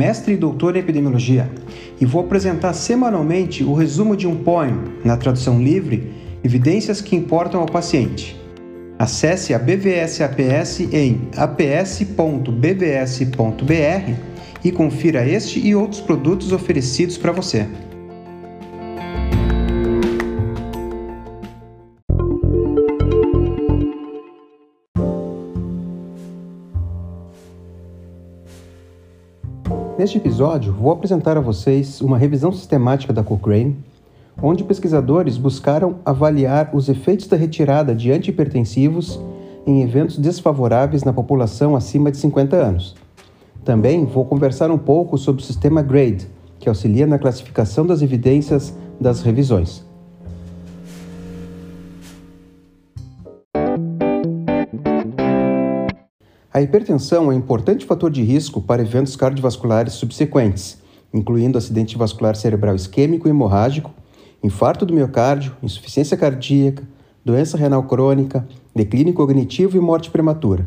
mestre e doutor em epidemiologia, e vou apresentar semanalmente o resumo de um poema, na tradução livre, Evidências que importam ao paciente. Acesse a BVS APS em aps.bvs.br e confira este e outros produtos oferecidos para você. Neste episódio, vou apresentar a vocês uma revisão sistemática da Cochrane, onde pesquisadores buscaram avaliar os efeitos da retirada de antihipertensivos em eventos desfavoráveis na população acima de 50 anos. Também vou conversar um pouco sobre o sistema GRADE, que auxilia na classificação das evidências das revisões. A hipertensão é um importante fator de risco para eventos cardiovasculares subsequentes, incluindo acidente vascular cerebral isquêmico e hemorrágico, infarto do miocárdio, insuficiência cardíaca, doença renal crônica, declínio cognitivo e morte prematura.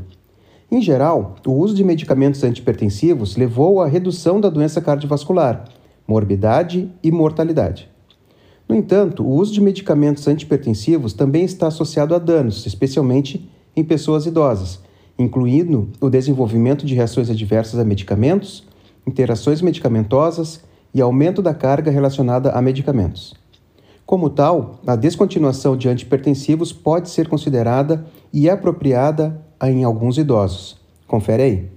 Em geral, o uso de medicamentos antihipertensivos levou à redução da doença cardiovascular, morbidade e mortalidade. No entanto, o uso de medicamentos antihipertensivos também está associado a danos, especialmente em pessoas idosas, incluindo o desenvolvimento de reações adversas a medicamentos, interações medicamentosas e aumento da carga relacionada a medicamentos. Como tal, a descontinuação de antipertensivos pode ser considerada e apropriada em alguns idosos. Confere aí.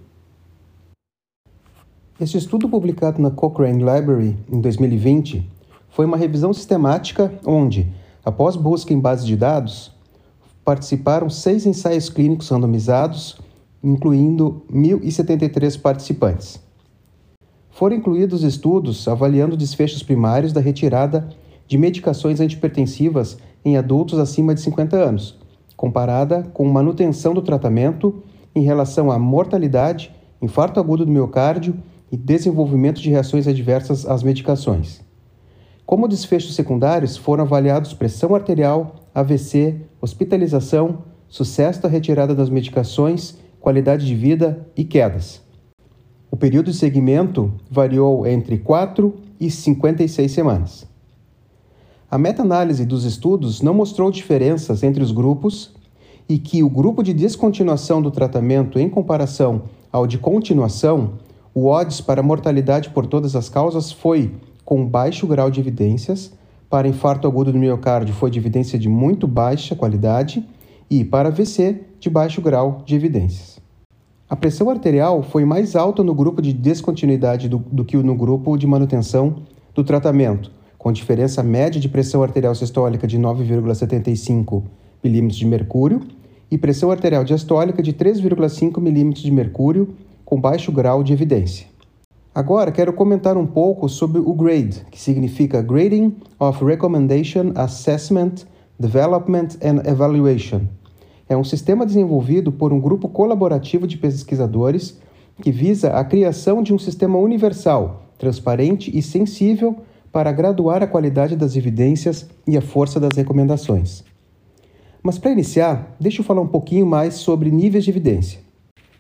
Este estudo publicado na Cochrane Library em 2020 foi uma revisão sistemática onde, após busca em bases de dados, participaram seis ensaios clínicos randomizados, incluindo 1.073 participantes. Foram incluídos estudos avaliando desfechos primários da retirada de medicações antipertensivas em adultos acima de 50 anos, comparada com manutenção do tratamento em relação à mortalidade, infarto agudo do miocárdio e desenvolvimento de reações adversas às medicações. Como desfechos secundários, foram avaliados pressão arterial, AVC, hospitalização, sucesso da retirada das medicações, qualidade de vida e quedas. O período de seguimento variou entre 4 e 56 semanas. A meta-análise dos estudos não mostrou diferenças entre os grupos e que o grupo de descontinuação do tratamento em comparação ao de continuação, o odds para mortalidade por todas as causas foi com baixo grau de evidências, para infarto agudo do miocárdio foi de evidência de muito baixa qualidade e para AVC de baixo grau de evidências. A pressão arterial foi mais alta no grupo de descontinuidade do, do que no grupo de manutenção do tratamento, com diferença média de pressão arterial sistólica de 9,75 mm de mercúrio e pressão arterial diastólica de 3,5 mm de mercúrio, com baixo grau de evidência. Agora quero comentar um pouco sobre o GRADE, que significa Grading of Recommendation Assessment, Development and Evaluation. É um sistema desenvolvido por um grupo colaborativo de pesquisadores que visa a criação de um sistema universal, transparente e sensível para graduar a qualidade das evidências e a força das recomendações. Mas para iniciar, deixa eu falar um pouquinho mais sobre níveis de evidência.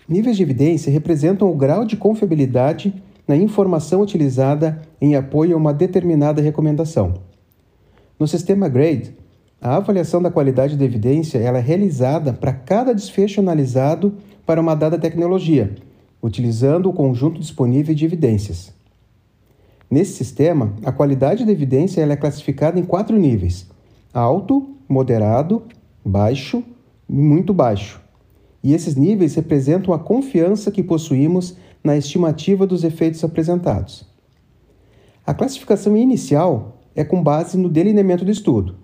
Níveis de evidência representam o grau de confiabilidade na informação utilizada em apoio a uma determinada recomendação. No sistema GRADE, a avaliação da qualidade da evidência é realizada para cada desfecho analisado para uma dada tecnologia, utilizando o conjunto disponível de evidências. Nesse sistema, a qualidade da evidência é classificada em quatro níveis: alto, moderado, baixo e muito baixo. E esses níveis representam a confiança que possuímos na estimativa dos efeitos apresentados. A classificação inicial é com base no delineamento do estudo.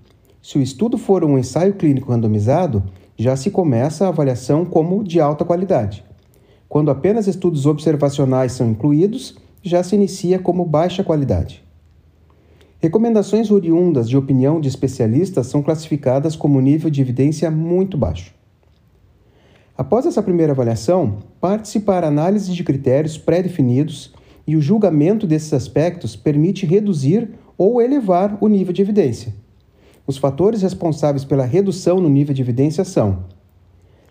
Se o estudo for um ensaio clínico randomizado, já se começa a avaliação como de alta qualidade. Quando apenas estudos observacionais são incluídos, já se inicia como baixa qualidade. Recomendações oriundas de opinião de especialistas são classificadas como nível de evidência muito baixo. Após essa primeira avaliação, parte-se para análise de critérios pré-definidos e o julgamento desses aspectos permite reduzir ou elevar o nível de evidência. Os fatores responsáveis pela redução no nível de evidência são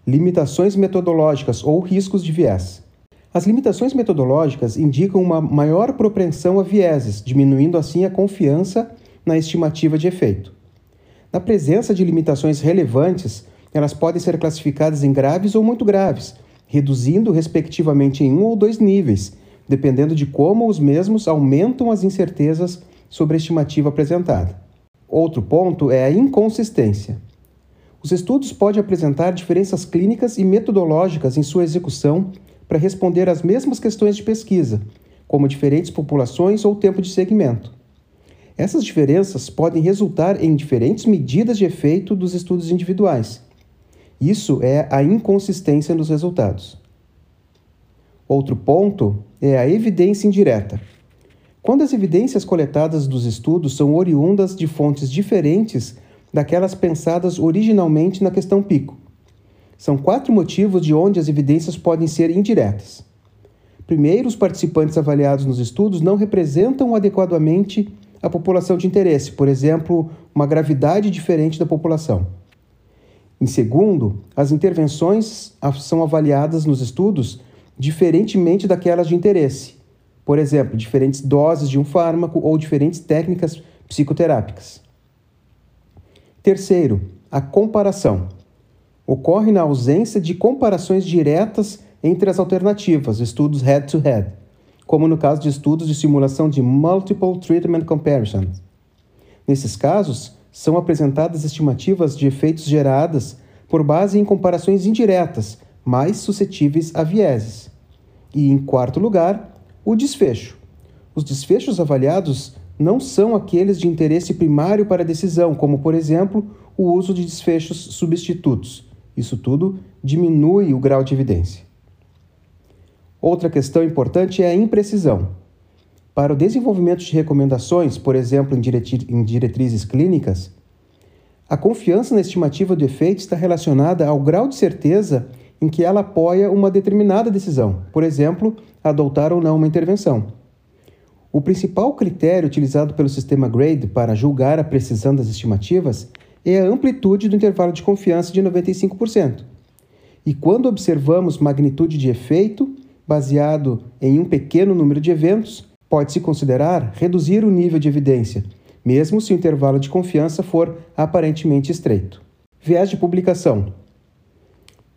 limitações metodológicas ou riscos de viés. As limitações metodológicas indicam uma maior propensão a vieses, diminuindo assim a confiança na estimativa de efeito. Na presença de limitações relevantes, elas podem ser classificadas em graves ou muito graves, reduzindo respectivamente em um ou dois níveis, dependendo de como os mesmos aumentam as incertezas sobre a estimativa apresentada. Outro ponto é a inconsistência. Os estudos podem apresentar diferenças clínicas e metodológicas em sua execução para responder às mesmas questões de pesquisa, como diferentes populações ou tempo de segmento. Essas diferenças podem resultar em diferentes medidas de efeito dos estudos individuais. Isso é a inconsistência nos resultados. Outro ponto é a evidência indireta. Quando as evidências coletadas dos estudos são oriundas de fontes diferentes daquelas pensadas originalmente na questão pico. São quatro motivos de onde as evidências podem ser indiretas. Primeiro, os participantes avaliados nos estudos não representam adequadamente a população de interesse, por exemplo, uma gravidade diferente da população. Em segundo, as intervenções são avaliadas nos estudos diferentemente daquelas de interesse, por exemplo, diferentes doses de um fármaco ou diferentes técnicas psicoterápicas. Terceiro, a comparação. Ocorre na ausência de comparações diretas entre as alternativas, estudos head-to-head, -head, como no caso de estudos de simulação de Multiple Treatment Comparison. Nesses casos, são apresentadas estimativas de efeitos geradas por base em comparações indiretas, mais suscetíveis a vieses. E, em quarto lugar, o desfecho. Os desfechos avaliados não são aqueles de interesse primário para a decisão, como, por exemplo, o uso de desfechos substitutos. Isso tudo diminui o grau de evidência. Outra questão importante é a imprecisão. Para o desenvolvimento de recomendações, por exemplo, em diretrizes clínicas, a confiança na estimativa do efeito está relacionada ao grau de certeza em que ela apoia uma determinada decisão, por exemplo, adotar ou não uma intervenção. O principal critério utilizado pelo sistema GRADE para julgar a precisão das estimativas é a amplitude do intervalo de confiança de 95%. E quando observamos magnitude de efeito, baseado em um pequeno número de eventos, pode-se considerar reduzir o nível de evidência, mesmo se o intervalo de confiança for aparentemente estreito. Viés de publicação.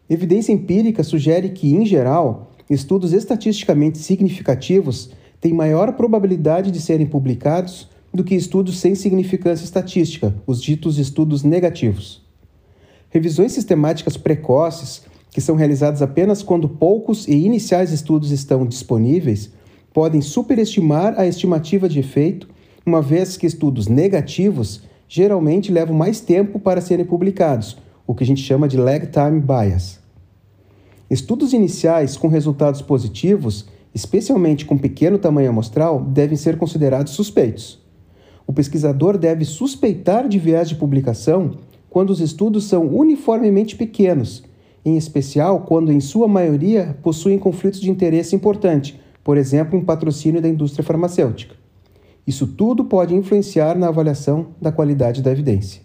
Evidência empírica sugere que, em geral, estudos estatisticamente significativos têm maior probabilidade de serem publicados do que estudos sem significância estatística, os ditos estudos negativos. Revisões sistemáticas precoces, que são realizadas apenas quando poucos e iniciais estudos estão disponíveis, podem superestimar a estimativa de efeito, uma vez que estudos negativos geralmente levam mais tempo para serem publicados, o que a gente chama de lag time bias. Estudos iniciais com resultados positivos, especialmente com pequeno tamanho amostral, devem ser considerados suspeitos. O pesquisador deve suspeitar de viés de publicação quando os estudos são uniformemente pequenos, em especial quando, em sua maioria, possuem conflitos de interesse importante, por exemplo, um patrocínio da indústria farmacêutica. Isso tudo pode influenciar na avaliação da qualidade da evidência.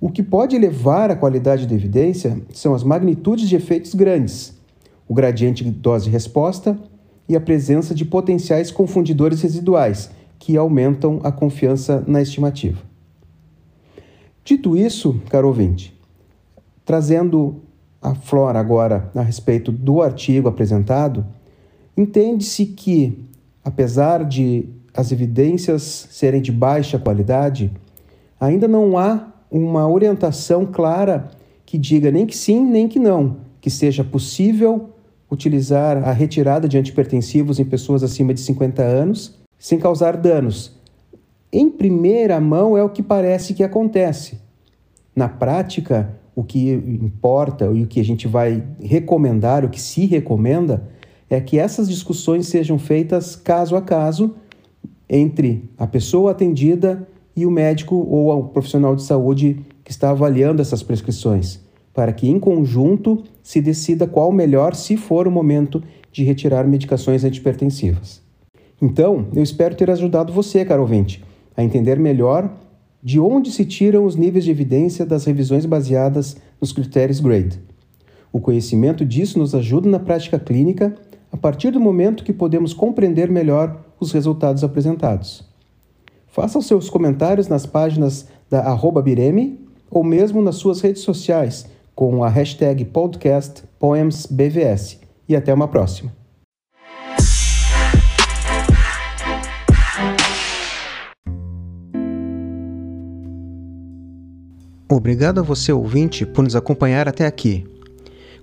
O que pode elevar a qualidade da evidência são as magnitudes de efeitos grandes, o gradiente dose-resposta e a presença de potenciais confundidores residuais, que aumentam a confiança na estimativa. Dito isso, caro ouvinte, trazendo a flora agora a respeito do artigo apresentado, entende-se que, apesar de as evidências serem de baixa qualidade, ainda não há uma orientação clara que diga nem que sim, nem que não, que seja possível utilizar a retirada de antipertensivos em pessoas acima de 50 anos sem causar danos. Em primeira mão é o que parece que acontece. Na prática, o que importa e o que a gente vai recomendar, o que se recomenda, é que essas discussões sejam feitas caso a caso entre a pessoa atendida e o médico ou o profissional de saúde que está avaliando essas prescrições, para que em conjunto se decida qual melhor se for o momento de retirar medicações antipertensivas. Então, eu espero ter ajudado você, caro ouvinte, a entender melhor de onde se tiram os níveis de evidência das revisões baseadas nos critérios GRADE. O conhecimento disso nos ajuda na prática clínica a partir do momento que podemos compreender melhor os resultados apresentados. Faça os seus comentários nas páginas da arroba Bireme ou mesmo nas suas redes sociais com a hashtag podcastpoemsbvs. E até uma próxima. Obrigado a você, ouvinte, por nos acompanhar até aqui.